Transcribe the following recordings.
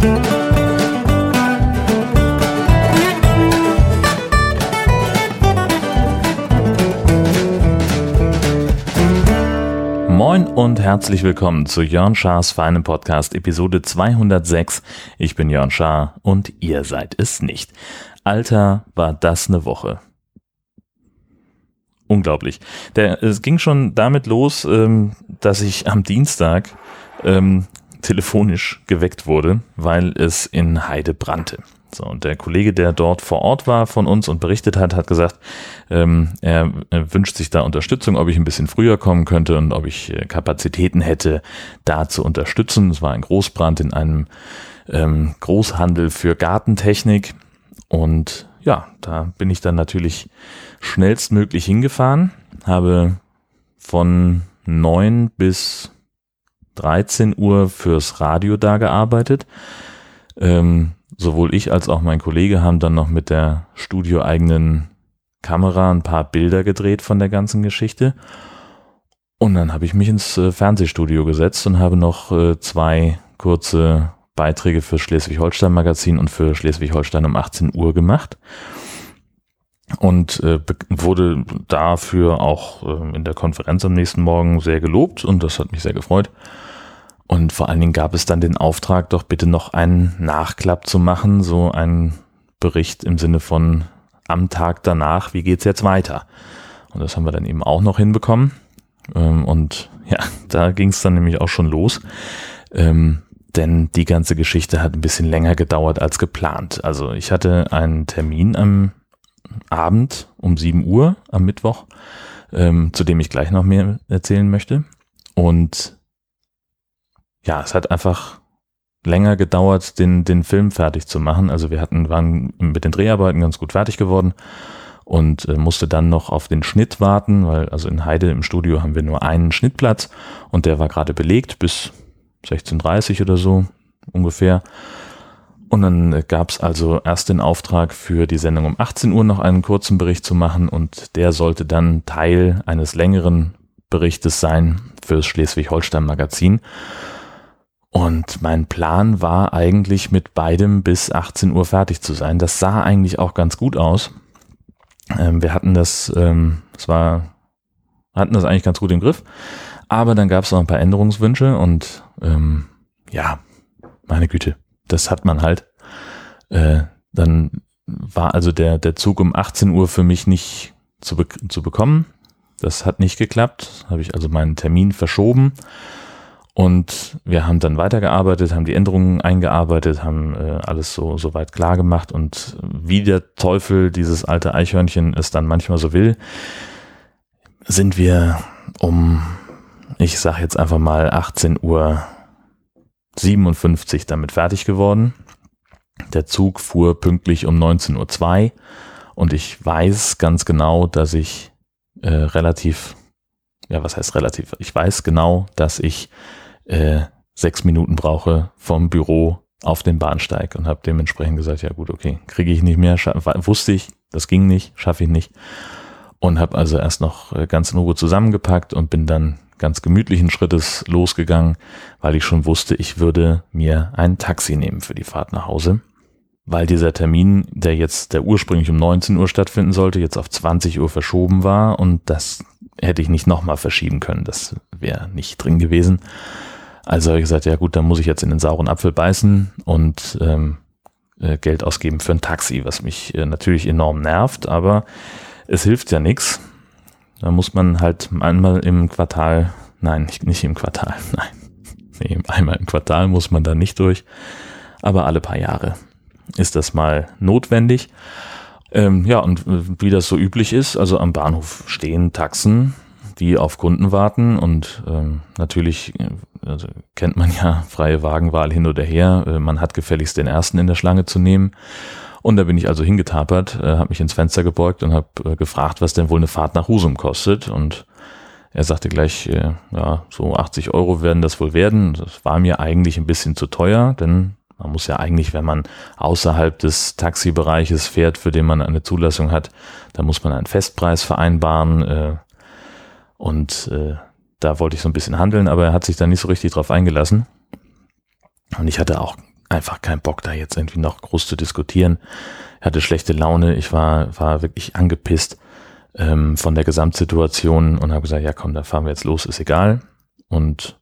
Moin und herzlich willkommen zu Jörn Schars feinem Podcast Episode 206. Ich bin Jörn Schaar und ihr seid es nicht. Alter, war das eine Woche. Unglaublich. Der, es ging schon damit los, ähm, dass ich am Dienstag ähm, telefonisch geweckt wurde, weil es in Heide brannte. So, und der Kollege, der dort vor Ort war von uns und berichtet hat, hat gesagt, ähm, er, wünscht sich da Unterstützung, ob ich ein bisschen früher kommen könnte und ob ich äh, Kapazitäten hätte, da zu unterstützen. Es war ein Großbrand in einem ähm, Großhandel für Gartentechnik. Und ja, da bin ich dann natürlich schnellstmöglich hingefahren, habe von neun bis 13 Uhr fürs Radio da gearbeitet. Ähm, sowohl ich als auch mein Kollege haben dann noch mit der studioeigenen Kamera ein paar Bilder gedreht von der ganzen Geschichte. Und dann habe ich mich ins äh, Fernsehstudio gesetzt und habe noch äh, zwei kurze Beiträge für Schleswig-Holstein Magazin und für Schleswig-Holstein um 18 Uhr gemacht und äh, wurde dafür auch äh, in der Konferenz am nächsten Morgen sehr gelobt und das hat mich sehr gefreut. Und vor allen Dingen gab es dann den Auftrag, doch bitte noch einen Nachklapp zu machen, so ein Bericht im Sinne von am Tag danach, wie geht's jetzt weiter? Und das haben wir dann eben auch noch hinbekommen. Ähm, und ja, da ging es dann nämlich auch schon los. Ähm, denn die ganze Geschichte hat ein bisschen länger gedauert als geplant. Also ich hatte einen Termin am Abend um 7 Uhr am Mittwoch, ähm, zu dem ich gleich noch mehr erzählen möchte. Und ja, es hat einfach länger gedauert, den, den Film fertig zu machen. Also wir hatten, waren mit den Dreharbeiten ganz gut fertig geworden und äh, musste dann noch auf den Schnitt warten, weil also in Heide im Studio haben wir nur einen Schnittplatz und der war gerade belegt bis 16.30 oder so ungefähr. Und dann äh, gab es also erst den Auftrag für die Sendung um 18 Uhr noch einen kurzen Bericht zu machen und der sollte dann Teil eines längeren Berichtes sein fürs Schleswig-Holstein Magazin. Und mein Plan war eigentlich mit beidem bis 18 Uhr fertig zu sein. Das sah eigentlich auch ganz gut aus. Ähm, wir hatten das, ähm, es war, hatten das eigentlich ganz gut im Griff. Aber dann gab es noch ein paar Änderungswünsche und ähm, ja, meine Güte, das hat man halt. Äh, dann war also der, der Zug um 18 Uhr für mich nicht zu, be zu bekommen. Das hat nicht geklappt. Habe ich also meinen Termin verschoben. Und wir haben dann weitergearbeitet, haben die Änderungen eingearbeitet, haben äh, alles so, so weit klar gemacht. Und wie der Teufel, dieses alte Eichhörnchen, es dann manchmal so will, sind wir um, ich sag jetzt einfach mal 18 Uhr 57 damit fertig geworden. Der Zug fuhr pünktlich um 19.02 Uhr und ich weiß ganz genau, dass ich äh, relativ, ja, was heißt relativ? Ich weiß genau, dass ich äh, sechs Minuten brauche vom Büro auf den Bahnsteig und habe dementsprechend gesagt, ja gut, okay, kriege ich nicht mehr, wusste ich, das ging nicht, schaffe ich nicht. Und habe also erst noch äh, ganz in Ruhe zusammengepackt und bin dann ganz gemütlichen Schrittes losgegangen, weil ich schon wusste, ich würde mir ein Taxi nehmen für die Fahrt nach Hause, weil dieser Termin, der jetzt, der ursprünglich um 19 Uhr stattfinden sollte, jetzt auf 20 Uhr verschoben war und das hätte ich nicht nochmal verschieben können, das wäre nicht drin gewesen. Also habe ich gesagt, ja gut, dann muss ich jetzt in den sauren Apfel beißen und ähm, äh, Geld ausgeben für ein Taxi, was mich äh, natürlich enorm nervt, aber es hilft ja nichts. Da muss man halt einmal im Quartal, nein, nicht, nicht im Quartal, nein, nee, einmal im Quartal muss man da nicht durch, aber alle paar Jahre ist das mal notwendig. Ähm, ja, und äh, wie das so üblich ist, also am Bahnhof stehen Taxen, die auf Kunden warten und ähm, natürlich äh, also kennt man ja freie Wagenwahl hin oder her. Äh, man hat gefälligst den ersten in der Schlange zu nehmen. Und da bin ich also hingetapert, äh, habe mich ins Fenster gebeugt und habe äh, gefragt, was denn wohl eine Fahrt nach Husum kostet. Und er sagte gleich, äh, ja, so 80 Euro werden das wohl werden. Das war mir eigentlich ein bisschen zu teuer, denn man muss ja eigentlich, wenn man außerhalb des Taxibereiches fährt, für den man eine Zulassung hat, da muss man einen Festpreis vereinbaren. Und äh, da wollte ich so ein bisschen handeln, aber er hat sich da nicht so richtig drauf eingelassen. Und ich hatte auch einfach keinen Bock, da jetzt irgendwie noch groß zu diskutieren. Ich hatte schlechte Laune, ich war, war wirklich angepisst ähm, von der Gesamtsituation und habe gesagt, ja komm, da fahren wir jetzt los, ist egal. Und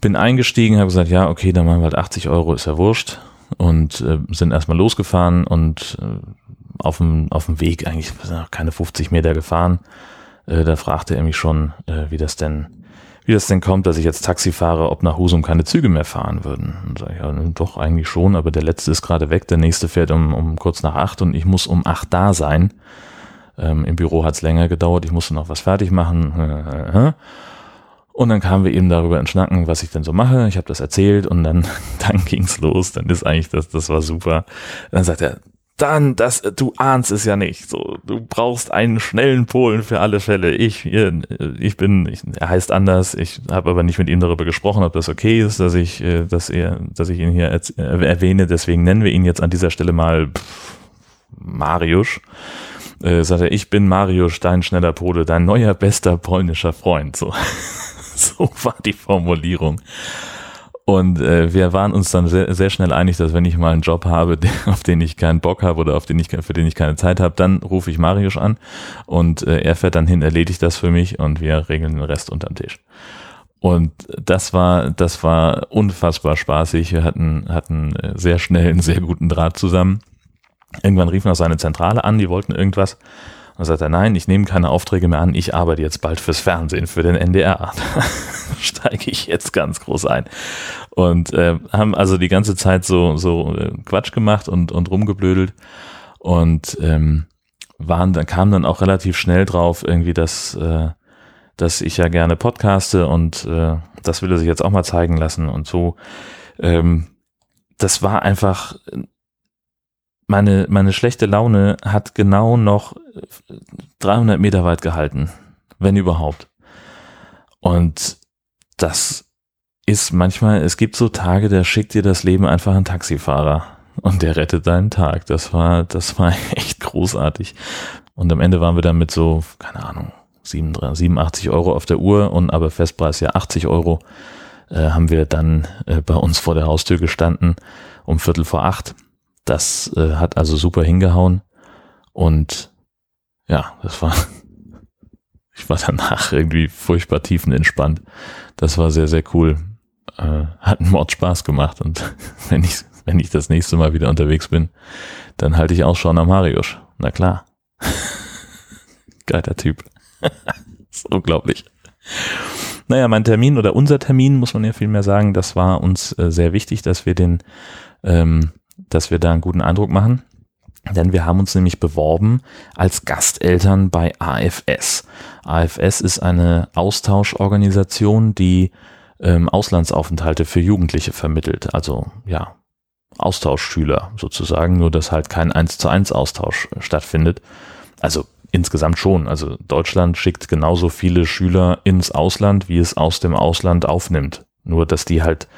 bin eingestiegen, habe gesagt, ja, okay, dann machen wir halt 80 Euro, ist ja wurscht. Und äh, sind erstmal losgefahren und äh, auf dem, auf dem Weg eigentlich keine 50 Meter gefahren. Äh, da fragte er mich schon, äh, wie das denn, wie das denn kommt, dass ich jetzt Taxi fahre, ob nach Husum keine Züge mehr fahren würden. Und sag ich, ja, doch, eigentlich schon, aber der letzte ist gerade weg, der nächste fährt um, um kurz nach acht und ich muss um acht da sein. Ähm, Im Büro hat's länger gedauert, ich musste noch was fertig machen. Und dann kamen wir eben darüber ins Schnacken, was ich denn so mache. Ich habe das erzählt und dann, dann ging's los. Dann ist eigentlich das, das war super. Dann sagt er, dann, das, du ahnst es ja nicht. So, du brauchst einen schnellen Polen für alle Fälle. Ich, ich bin, ich, er heißt anders. Ich habe aber nicht mit ihm darüber gesprochen, ob das okay ist, dass ich, äh, dass er, dass ich ihn hier erwähne. Deswegen nennen wir ihn jetzt an dieser Stelle mal Mariusz äh, sagt er, ich bin Mario Stein, schneller Pole, dein neuer bester polnischer Freund. So, so war die Formulierung. Und äh, wir waren uns dann sehr, sehr schnell einig, dass wenn ich mal einen Job habe, auf den ich keinen Bock habe oder auf den ich, für den ich keine Zeit habe, dann rufe ich Marius an und äh, er fährt dann hin, erledigt das für mich und wir regeln den Rest unterm Tisch. Und das war, das war unfassbar spaßig. Wir hatten, hatten äh, sehr schnell einen sehr guten Draht zusammen. Irgendwann rief noch seine Zentrale an, die wollten irgendwas. Und dann sagt er, nein, ich nehme keine Aufträge mehr an, ich arbeite jetzt bald fürs Fernsehen, für den NDR. steige ich jetzt ganz groß ein. Und äh, haben also die ganze Zeit so, so äh, Quatsch gemacht und, und rumgeblödelt. Und ähm, waren, dann kam dann auch relativ schnell drauf, irgendwie, dass, äh, dass ich ja gerne podcaste und äh, das will er sich jetzt auch mal zeigen lassen und so. Ähm, das war einfach meine, meine schlechte Laune hat genau noch 300 Meter weit gehalten, wenn überhaupt. Und das ist manchmal, es gibt so Tage, da schickt dir das Leben einfach ein Taxifahrer und der rettet deinen Tag. Das war, das war echt großartig. Und am Ende waren wir dann mit so, keine Ahnung, 87 Euro auf der Uhr und aber Festpreis ja 80 Euro, äh, haben wir dann äh, bei uns vor der Haustür gestanden um Viertel vor acht das äh, hat also super hingehauen und ja, das war, ich war danach irgendwie furchtbar tiefenentspannt. Das war sehr, sehr cool. Äh, hat einen Mord Spaß gemacht und wenn ich, wenn ich das nächste Mal wieder unterwegs bin, dann halte ich Ausschau am Marius. Na klar. Geiler Typ. ist unglaublich. Naja, mein Termin oder unser Termin, muss man ja viel mehr sagen, das war uns äh, sehr wichtig, dass wir den ähm, dass wir da einen guten Eindruck machen. Denn wir haben uns nämlich beworben als Gasteltern bei AFS. AFS ist eine Austauschorganisation, die ähm, Auslandsaufenthalte für Jugendliche vermittelt. Also ja, Austauschschüler sozusagen, nur dass halt kein 1 zu 1 Austausch stattfindet. Also insgesamt schon. Also Deutschland schickt genauso viele Schüler ins Ausland, wie es aus dem Ausland aufnimmt. Nur dass die halt,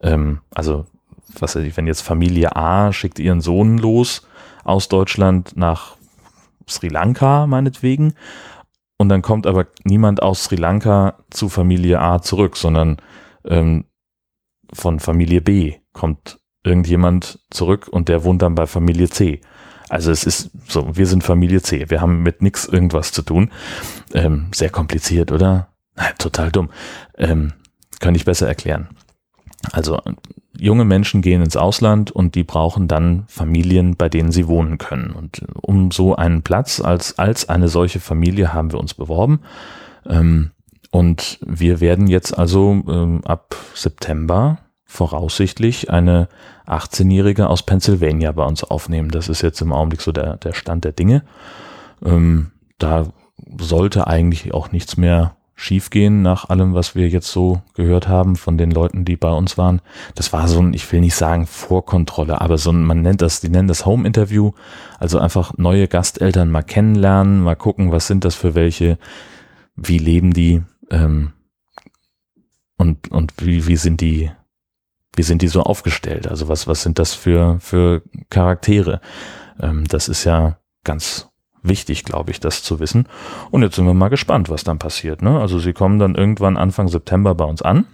ähm, also was weiß ich, wenn jetzt Familie A schickt ihren Sohn los aus Deutschland nach Sri Lanka, meinetwegen, und dann kommt aber niemand aus Sri Lanka zu Familie A zurück, sondern ähm, von Familie B kommt irgendjemand zurück und der wohnt dann bei Familie C. Also es ist so, wir sind Familie C, wir haben mit nix irgendwas zu tun. Ähm, sehr kompliziert, oder? total dumm. Ähm, kann ich besser erklären. Also junge Menschen gehen ins Ausland und die brauchen dann Familien, bei denen sie wohnen können. Und um so einen Platz als, als eine solche Familie haben wir uns beworben. Ähm, und wir werden jetzt also ähm, ab September voraussichtlich eine 18-Jährige aus Pennsylvania bei uns aufnehmen. Das ist jetzt im Augenblick so der, der Stand der Dinge. Ähm, da sollte eigentlich auch nichts mehr schiefgehen nach allem, was wir jetzt so gehört haben von den Leuten, die bei uns waren. Das war so ein, ich will nicht sagen Vorkontrolle, aber so ein, man nennt das, die nennen das Home-Interview. Also einfach neue Gasteltern mal kennenlernen, mal gucken, was sind das für welche, wie leben die ähm, und, und wie, wie sind die, wie sind die so aufgestellt? Also was, was sind das für, für Charaktere? Ähm, das ist ja ganz wichtig, glaube ich, das zu wissen. Und jetzt sind wir mal gespannt, was dann passiert. Ne? Also sie kommen dann irgendwann Anfang September bei uns an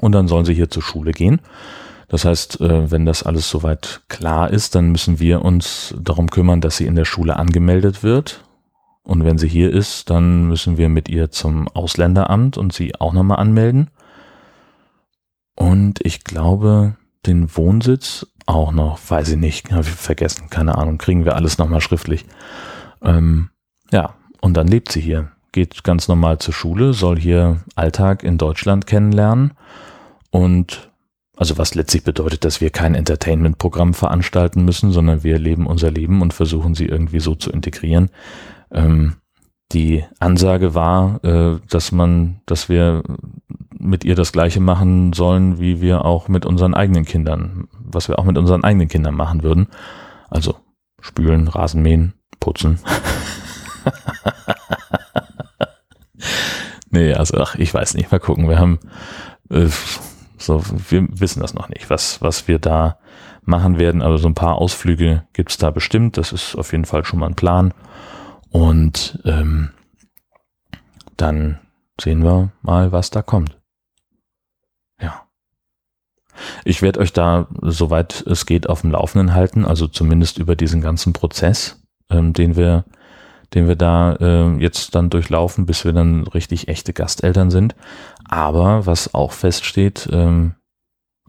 und dann sollen sie hier zur Schule gehen. Das heißt, äh, wenn das alles soweit klar ist, dann müssen wir uns darum kümmern, dass sie in der Schule angemeldet wird. Und wenn sie hier ist, dann müssen wir mit ihr zum Ausländeramt und sie auch nochmal anmelden. Und ich glaube, den Wohnsitz auch noch, weiß ich nicht, habe ich vergessen, keine Ahnung, kriegen wir alles nochmal schriftlich. Ähm, ja, und dann lebt sie hier, geht ganz normal zur Schule, soll hier Alltag in Deutschland kennenlernen und also was letztlich bedeutet, dass wir kein Entertainment-Programm veranstalten müssen, sondern wir leben unser Leben und versuchen sie irgendwie so zu integrieren. Ähm, die Ansage war, äh, dass man, dass wir mit ihr das Gleiche machen sollen, wie wir auch mit unseren eigenen Kindern, was wir auch mit unseren eigenen Kindern machen würden. Also spülen, Rasenmähen, putzen. nee, also ach, ich weiß nicht, mal gucken. Wir haben äh, so, wir wissen das noch nicht, was, was wir da machen werden, aber so ein paar Ausflüge gibt's da bestimmt. Das ist auf jeden Fall schon mal ein Plan. Und ähm, dann sehen wir mal, was da kommt. Ja. Ich werde euch da, soweit es geht, auf dem Laufenden halten, also zumindest über diesen ganzen Prozess, ähm, den wir, den wir da äh, jetzt dann durchlaufen, bis wir dann richtig echte Gasteltern sind. Aber was auch feststeht, ähm,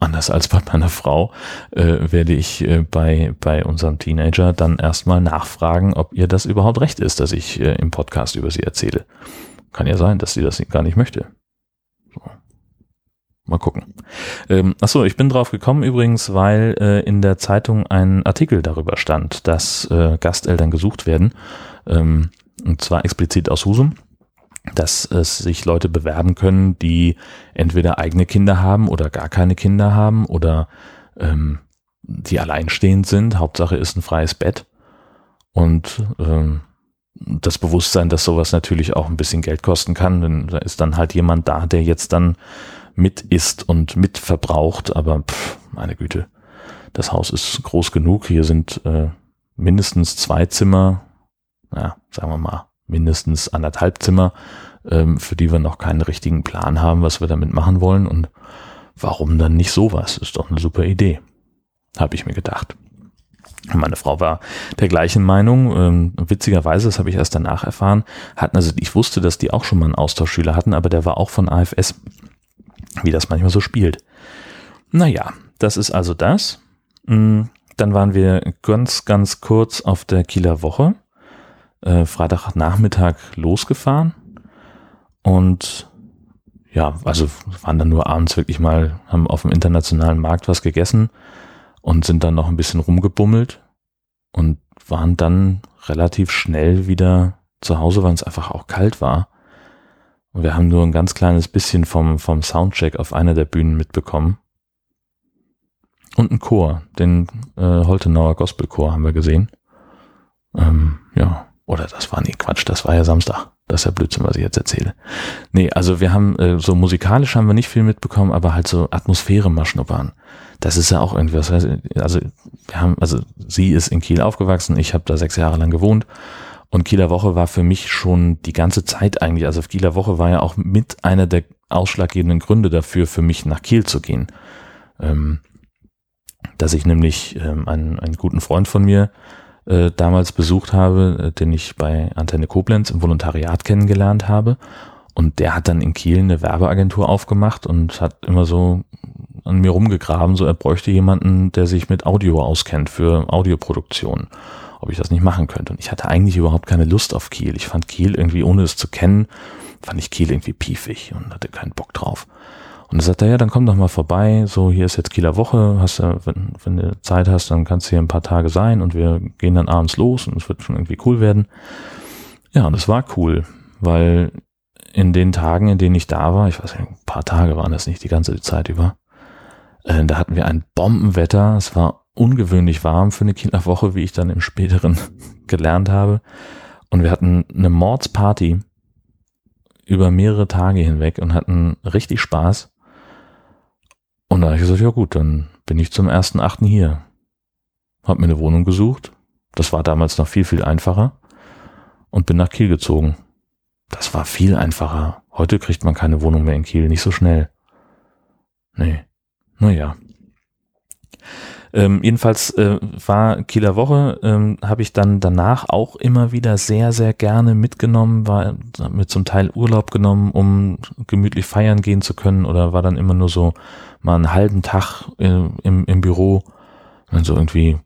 anders als bei meiner Frau, äh, werde ich äh, bei, bei unserem Teenager dann erstmal nachfragen, ob ihr das überhaupt recht ist, dass ich äh, im Podcast über sie erzähle. Kann ja sein, dass sie das gar nicht möchte. So. Mal gucken. Ähm, achso, ich bin drauf gekommen übrigens, weil äh, in der Zeitung ein Artikel darüber stand, dass äh, Gasteltern gesucht werden. Ähm, und zwar explizit aus Husum dass es sich Leute bewerben können, die entweder eigene Kinder haben oder gar keine Kinder haben oder ähm, die alleinstehend sind. Hauptsache ist ein freies Bett. Und ähm, das Bewusstsein, dass sowas natürlich auch ein bisschen Geld kosten kann, denn da ist dann halt jemand da, der jetzt dann mit isst und mit verbraucht, aber pff, meine Güte, das Haus ist groß genug. Hier sind äh, mindestens zwei Zimmer, ja, sagen wir mal, mindestens anderthalb Zimmer, ähm, für die wir noch keinen richtigen Plan haben, was wir damit machen wollen. Und warum dann nicht sowas? Ist doch eine super Idee, habe ich mir gedacht. Meine Frau war der gleichen Meinung. Ähm, witzigerweise, das habe ich erst danach erfahren, hatten also ich wusste, dass die auch schon mal einen Austauschschüler hatten, aber der war auch von AFS, wie das manchmal so spielt. Naja, das ist also das. Mm, dann waren wir ganz, ganz kurz auf der Kieler Woche äh, Freitagnachmittag losgefahren und ja, also waren dann nur abends wirklich mal, haben auf dem internationalen Markt was gegessen und sind dann noch ein bisschen rumgebummelt und waren dann relativ schnell wieder zu Hause, weil es einfach auch kalt war. Und wir haben nur ein ganz kleines bisschen vom, vom Soundcheck auf einer der Bühnen mitbekommen. Und ein Chor, den äh, Holtenauer Gospelchor haben wir gesehen. Ähm, ja, oder das war, nee, Quatsch, das war ja Samstag. Das ist ja Blödsinn, was ich jetzt erzähle. Nee, also wir haben, äh, so musikalisch haben wir nicht viel mitbekommen, aber halt so Atmosphäre mal schnuppern. Das ist ja auch irgendwie was. Also wir haben, also sie ist in Kiel aufgewachsen, ich habe da sechs Jahre lang gewohnt. Und Kieler Woche war für mich schon die ganze Zeit eigentlich, also Kieler Woche war ja auch mit einer der ausschlaggebenden Gründe dafür, für mich nach Kiel zu gehen. Ähm, dass ich nämlich ähm, einen, einen guten Freund von mir äh, damals besucht habe, äh, den ich bei Antenne Koblenz im Volontariat kennengelernt habe. Und der hat dann in Kiel eine Werbeagentur aufgemacht und hat immer so an mir rumgegraben, so er bräuchte jemanden, der sich mit Audio auskennt für Audioproduktion, ob ich das nicht machen könnte. Und ich hatte eigentlich überhaupt keine Lust auf Kiel. Ich fand Kiel irgendwie, ohne es zu kennen, fand ich Kiel irgendwie piefig und hatte keinen Bock drauf. Und er, ja, dann komm doch mal vorbei, so hier ist jetzt Kieler Woche, hast du, wenn, wenn du Zeit hast, dann kannst du hier ein paar Tage sein und wir gehen dann abends los und es wird schon irgendwie cool werden. Ja, und es war cool, weil in den Tagen, in denen ich da war, ich weiß nicht, ein paar Tage waren das nicht die ganze Zeit über, äh, da hatten wir ein Bombenwetter, es war ungewöhnlich warm für eine Kieler Woche, wie ich dann im späteren gelernt habe. Und wir hatten eine Mordsparty über mehrere Tage hinweg und hatten richtig Spaß. Und da habe ich gesagt, ja gut, dann bin ich zum ersten Achten hier. Hab mir eine Wohnung gesucht. Das war damals noch viel, viel einfacher. Und bin nach Kiel gezogen. Das war viel einfacher. Heute kriegt man keine Wohnung mehr in Kiel, nicht so schnell. Nee. Naja. Ähm, jedenfalls äh, war Kieler Woche, ähm, habe ich dann danach auch immer wieder sehr, sehr gerne mitgenommen, war mir zum Teil Urlaub genommen, um gemütlich feiern gehen zu können oder war dann immer nur so mal einen halben Tag äh, im, im Büro, also irgendwie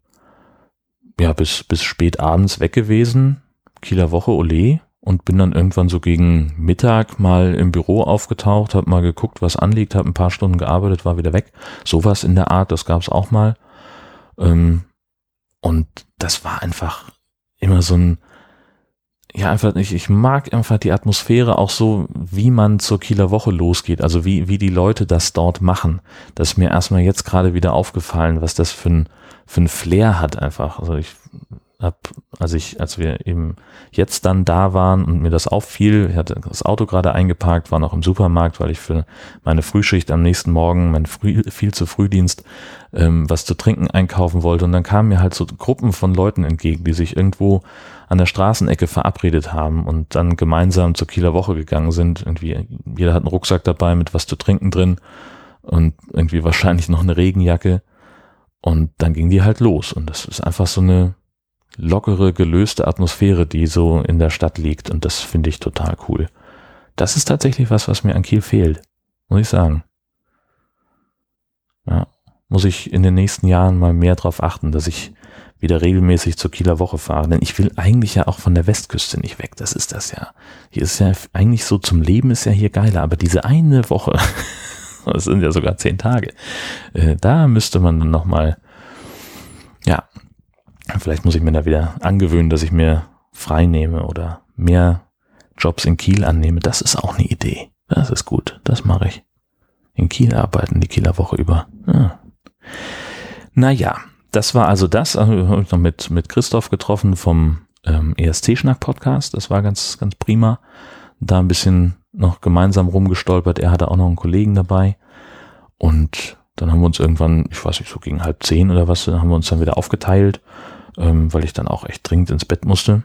ja bis, bis spät abends weg gewesen. Kieler Woche, Ole und bin dann irgendwann so gegen Mittag mal im Büro aufgetaucht, habe mal geguckt, was anliegt, habe ein paar Stunden gearbeitet, war wieder weg. Sowas in der Art, das gab es auch mal. Ähm, und das war einfach immer so ein, ja, einfach, ich, ich mag einfach die Atmosphäre auch so, wie man zur Kieler Woche losgeht, also wie, wie die Leute das dort machen. Das ist mir erstmal jetzt gerade wieder aufgefallen, was das für ein, für ein Flair hat einfach. Also ich hab, als ich, als wir eben jetzt dann da waren und mir das auffiel, ich hatte das Auto gerade eingeparkt, war noch im Supermarkt, weil ich für meine Frühschicht am nächsten Morgen, mein früh, viel zu Frühdienst, ähm, was zu trinken einkaufen wollte. Und dann kamen mir halt so Gruppen von Leuten entgegen, die sich irgendwo an der Straßenecke verabredet haben und dann gemeinsam zur Kieler Woche gegangen sind. Irgendwie, jeder hat einen Rucksack dabei mit was zu trinken drin und irgendwie wahrscheinlich noch eine Regenjacke. Und dann ging die halt los. Und das ist einfach so eine, lockere, gelöste Atmosphäre, die so in der Stadt liegt. Und das finde ich total cool. Das ist tatsächlich was, was mir an Kiel fehlt, muss ich sagen. Ja, muss ich in den nächsten Jahren mal mehr darauf achten, dass ich wieder regelmäßig zur Kieler Woche fahre. Denn ich will eigentlich ja auch von der Westküste nicht weg. Das ist das ja. Hier ist ja eigentlich so zum Leben ist ja hier geiler. Aber diese eine Woche, das sind ja sogar zehn Tage, äh, da müsste man dann nochmal, ja, Vielleicht muss ich mir da wieder angewöhnen, dass ich mir frei nehme oder mehr Jobs in Kiel annehme. Das ist auch eine Idee. Das ist gut. Das mache ich. In Kiel arbeiten, die Kieler Woche über. Ja. Naja, das war also das. Also, habe ich noch mit, mit Christoph getroffen vom ähm, ESC-Schnack-Podcast. Das war ganz, ganz prima. Da ein bisschen noch gemeinsam rumgestolpert. Er hatte auch noch einen Kollegen dabei. Und dann haben wir uns irgendwann, ich weiß nicht, so gegen halb zehn oder was, dann haben wir uns dann wieder aufgeteilt ähm, weil ich dann auch echt dringend ins Bett musste.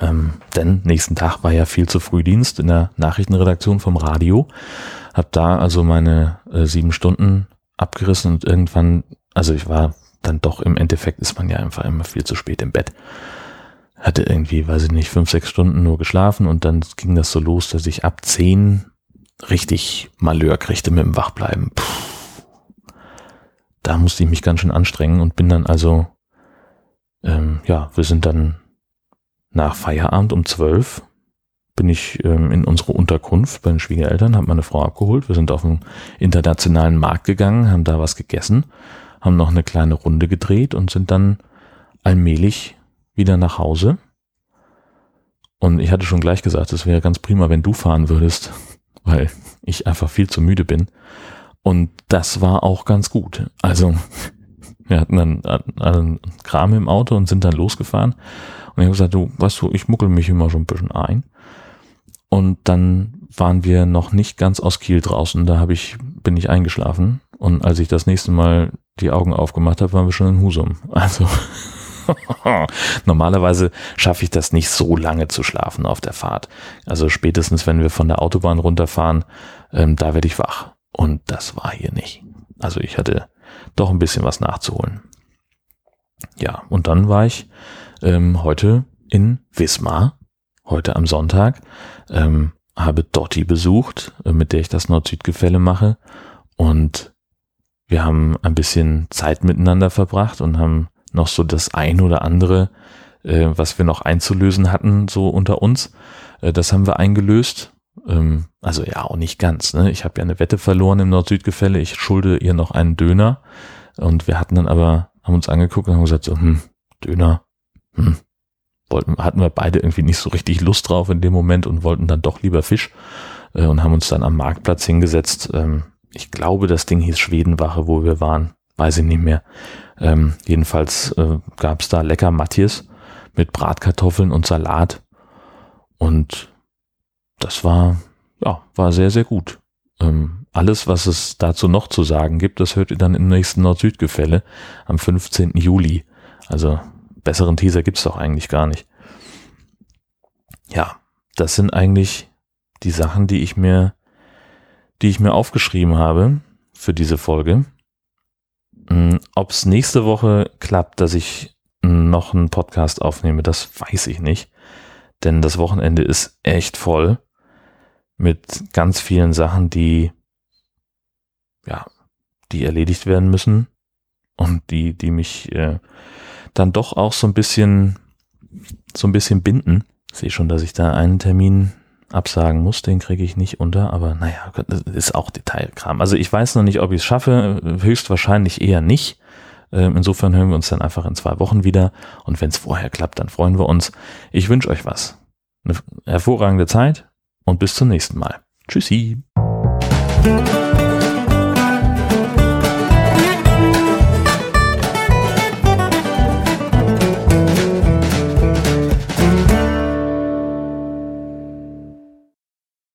Ähm, denn nächsten Tag war ja viel zu früh Dienst in der Nachrichtenredaktion vom Radio. Hab da also meine äh, sieben Stunden abgerissen und irgendwann, also ich war dann doch im Endeffekt ist man ja einfach immer viel zu spät im Bett. Hatte irgendwie, weiß ich nicht, fünf, sechs Stunden nur geschlafen und dann ging das so los, dass ich ab zehn richtig Malheur kriegte mit dem Wachbleiben. Puh. Da musste ich mich ganz schön anstrengen und bin dann also ähm, ja, wir sind dann nach Feierabend um zwölf bin ich ähm, in unsere Unterkunft bei den Schwiegereltern, habe meine Frau abgeholt. Wir sind auf den internationalen Markt gegangen, haben da was gegessen, haben noch eine kleine Runde gedreht und sind dann allmählich wieder nach Hause. Und ich hatte schon gleich gesagt, es wäre ganz prima, wenn du fahren würdest, weil ich einfach viel zu müde bin. Und das war auch ganz gut. Also wir hatten dann einen Kram im Auto und sind dann losgefahren. Und ich habe gesagt, du, weißt du, ich muckel mich immer schon ein bisschen ein. Und dann waren wir noch nicht ganz aus Kiel draußen. Da habe ich, bin ich eingeschlafen. Und als ich das nächste Mal die Augen aufgemacht habe, waren wir schon in Husum. Also normalerweise schaffe ich das nicht so lange zu schlafen auf der Fahrt. Also spätestens, wenn wir von der Autobahn runterfahren, ähm, da werde ich wach. Und das war hier nicht. Also ich hatte doch ein bisschen was nachzuholen. Ja, und dann war ich ähm, heute in Wismar, heute am Sonntag, ähm, habe Dotti besucht, äh, mit der ich das Nord-Süd-Gefälle mache und wir haben ein bisschen Zeit miteinander verbracht und haben noch so das ein oder andere, äh, was wir noch einzulösen hatten, so unter uns, äh, das haben wir eingelöst. Ähm, also ja, auch nicht ganz. Ne? Ich habe ja eine Wette verloren im Nord-Süd-Gefälle. Ich schulde ihr noch einen Döner. Und wir hatten dann aber, haben uns angeguckt und haben gesagt, so, hm, Döner, hm, wollten, hatten wir beide irgendwie nicht so richtig Lust drauf in dem Moment und wollten dann doch lieber Fisch äh, und haben uns dann am Marktplatz hingesetzt. Ähm, ich glaube, das Ding hieß Schwedenwache, wo wir waren, weiß ich nicht mehr. Ähm, jedenfalls äh, gab es da lecker Matthias mit Bratkartoffeln und Salat und das war, ja, war sehr, sehr gut. Ähm, alles, was es dazu noch zu sagen gibt, das hört ihr dann im nächsten Nord-Süd-Gefälle am 15. Juli. Also besseren Teaser gibt's doch eigentlich gar nicht. Ja, das sind eigentlich die Sachen, die ich mir, die ich mir aufgeschrieben habe für diese Folge. Mm, ob es nächste Woche klappt, dass ich noch einen Podcast aufnehme, das weiß ich nicht. Denn das Wochenende ist echt voll mit ganz vielen Sachen, die, ja, die erledigt werden müssen und die, die mich äh, dann doch auch so ein bisschen, so ein bisschen binden. Ich sehe schon, dass ich da einen Termin absagen muss, den kriege ich nicht unter, aber naja, das ist auch Detailkram. Also ich weiß noch nicht, ob ich es schaffe, höchstwahrscheinlich eher nicht. Ähm, insofern hören wir uns dann einfach in zwei Wochen wieder und wenn es vorher klappt, dann freuen wir uns. Ich wünsche euch was. Eine hervorragende Zeit und bis zum nächsten Mal. Tschüssi.